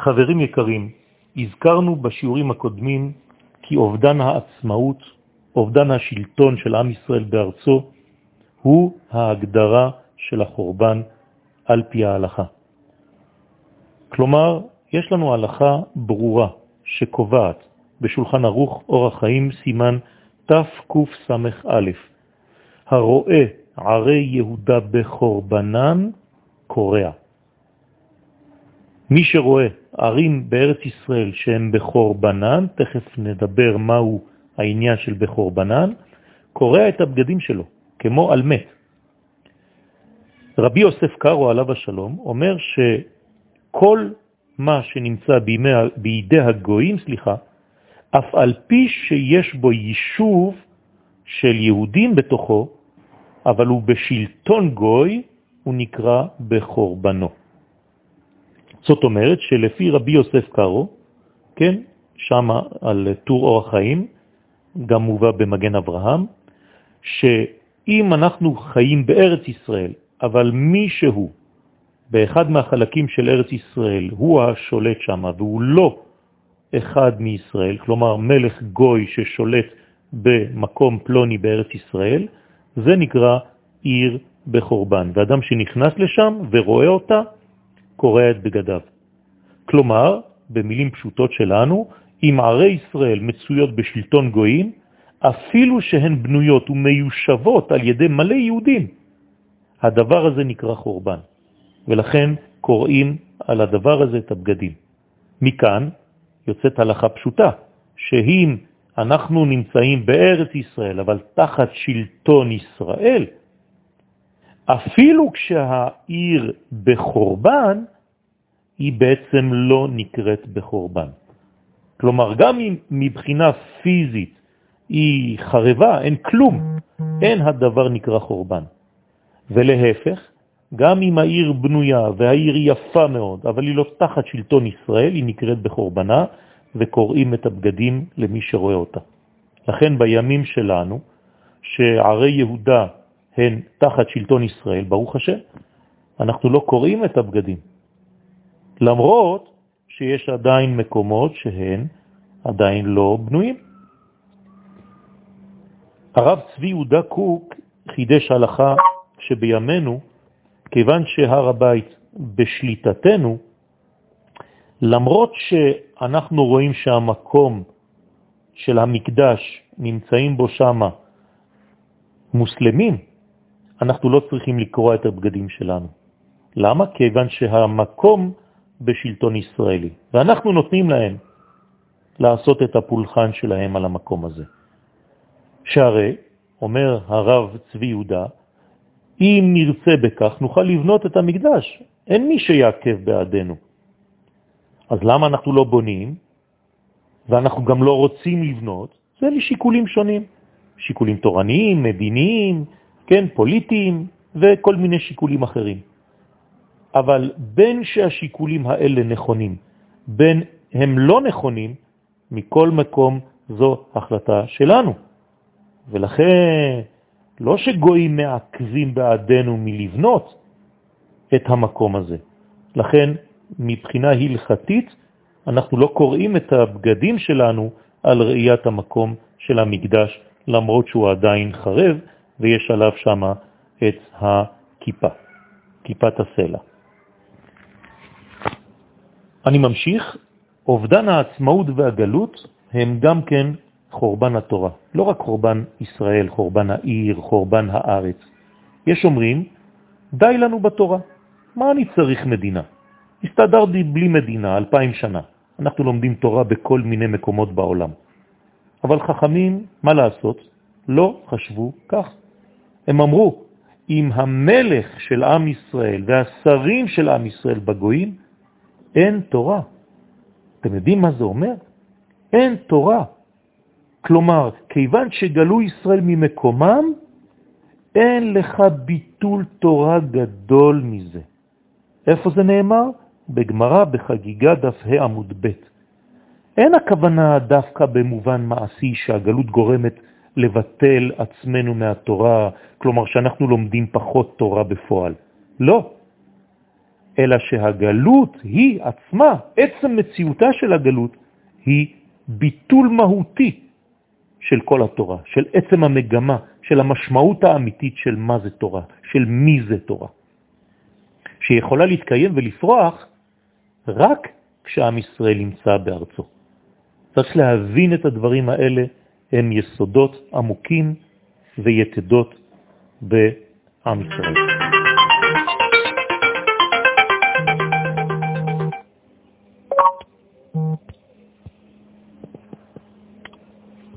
חברים יקרים, הזכרנו בשיעורים הקודמים כי אובדן העצמאות, אובדן השלטון של עם ישראל בארצו, הוא ההגדרה של החורבן על פי ההלכה. כלומר, יש לנו הלכה ברורה שקובעת בשולחן ערוך אור החיים סימן תקס"א, הרואה ערי יהודה בחורבנן קורע. מי שרואה ערים בארץ ישראל שהם בחורבנן, תכף נדבר מהו העניין של בחורבנן, קורע את הבגדים שלו, כמו על מת. רבי יוסף קארו עליו השלום אומר שכל מה שנמצא בימי, בידי הגויים, סליחה, אף על פי שיש בו יישוב של יהודים בתוכו, אבל הוא בשלטון גוי, הוא נקרא בחורבנו. זאת אומרת שלפי רבי יוסף קארו, כן, שמה על טור אור החיים, גם מובא במגן אברהם, שאם אנחנו חיים בארץ ישראל, אבל מישהו באחד מהחלקים של ארץ ישראל הוא השולט שם והוא לא אחד מישראל, כלומר מלך גוי ששולט במקום פלוני בארץ ישראל, זה נקרא עיר בחורבן. ואדם שנכנס לשם ורואה אותה, קורא את בגדיו. כלומר, במילים פשוטות שלנו, אם ערי ישראל מצויות בשלטון גויים, אפילו שהן בנויות ומיושבות על ידי מלא יהודים, הדבר הזה נקרא חורבן, ולכן קוראים על הדבר הזה את הבגדים. מכאן יוצאת הלכה פשוטה, שאם אנחנו נמצאים בארץ ישראל, אבל תחת שלטון ישראל, אפילו כשהעיר בחורבן, היא בעצם לא נקראת בחורבן. כלומר, גם אם מבחינה פיזית היא חרבה, אין כלום, אין הדבר נקרא חורבן. ולהפך, גם אם העיר בנויה והעיר יפה מאוד, אבל היא לא תחת שלטון ישראל, היא נקראת בחורבנה וקוראים את הבגדים למי שרואה אותה. לכן בימים שלנו, שערי יהודה הן תחת שלטון ישראל, ברוך השם, אנחנו לא קוראים את הבגדים. למרות שיש עדיין מקומות שהן עדיין לא בנויים. הרב צבי יהודה קוק חידש הלכה שבימינו, כיוון שהר הבית בשליטתנו, למרות שאנחנו רואים שהמקום של המקדש נמצאים בו שם מוסלמים, אנחנו לא צריכים לקרוא את הבגדים שלנו. למה? כיוון שהמקום בשלטון ישראלי, ואנחנו נותנים להם לעשות את הפולחן שלהם על המקום הזה. שהרי, אומר הרב צבי יהודה, אם נרצה בכך, נוכל לבנות את המקדש. אין מי שיעכב בעדנו. אז למה אנחנו לא בונים, ואנחנו גם לא רוצים לבנות? זה לשיקולים שונים. שיקולים תורניים, מדיניים, כן, פוליטיים, וכל מיני שיקולים אחרים. אבל בין שהשיקולים האלה נכונים, בין הם לא נכונים, מכל מקום זו החלטה שלנו. ולכן לא שגויים מעכבים בעדנו מלבנות את המקום הזה. לכן, מבחינה הלכתית, אנחנו לא קוראים את הבגדים שלנו על ראיית המקום של המקדש, למרות שהוא עדיין חרב, ויש עליו שם את הכיפה, כיפת הסלע. אני ממשיך, אובדן העצמאות והגלות הם גם כן חורבן התורה. לא רק חורבן ישראל, חורבן העיר, חורבן הארץ. יש אומרים, די לנו בתורה. מה אני צריך מדינה? הסתדרתי בלי מדינה אלפיים שנה. אנחנו לומדים תורה בכל מיני מקומות בעולם. אבל חכמים, מה לעשות? לא חשבו כך. הם אמרו, אם המלך של עם ישראל והשרים של עם ישראל בגויים, אין תורה. אתם יודעים מה זה אומר? אין תורה. כלומר, כיוון שגלו ישראל ממקומם, אין לך ביטול תורה גדול מזה. איפה זה נאמר? בגמרא בחגיגה דף ה' עמוד ב'. אין הכוונה דווקא במובן מעשי שהגלות גורמת לבטל עצמנו מהתורה, כלומר שאנחנו לומדים פחות תורה בפועל. לא. אלא שהגלות היא עצמה, עצם מציאותה של הגלות, היא ביטול מהותי של כל התורה, של עצם המגמה, של המשמעות האמיתית של מה זה תורה, של מי זה תורה, שיכולה להתקיים ולפרוח רק כשעם ישראל נמצא בארצו. צריך להבין את הדברים האלה, הם יסודות עמוקים ויתדות בעם ישראל.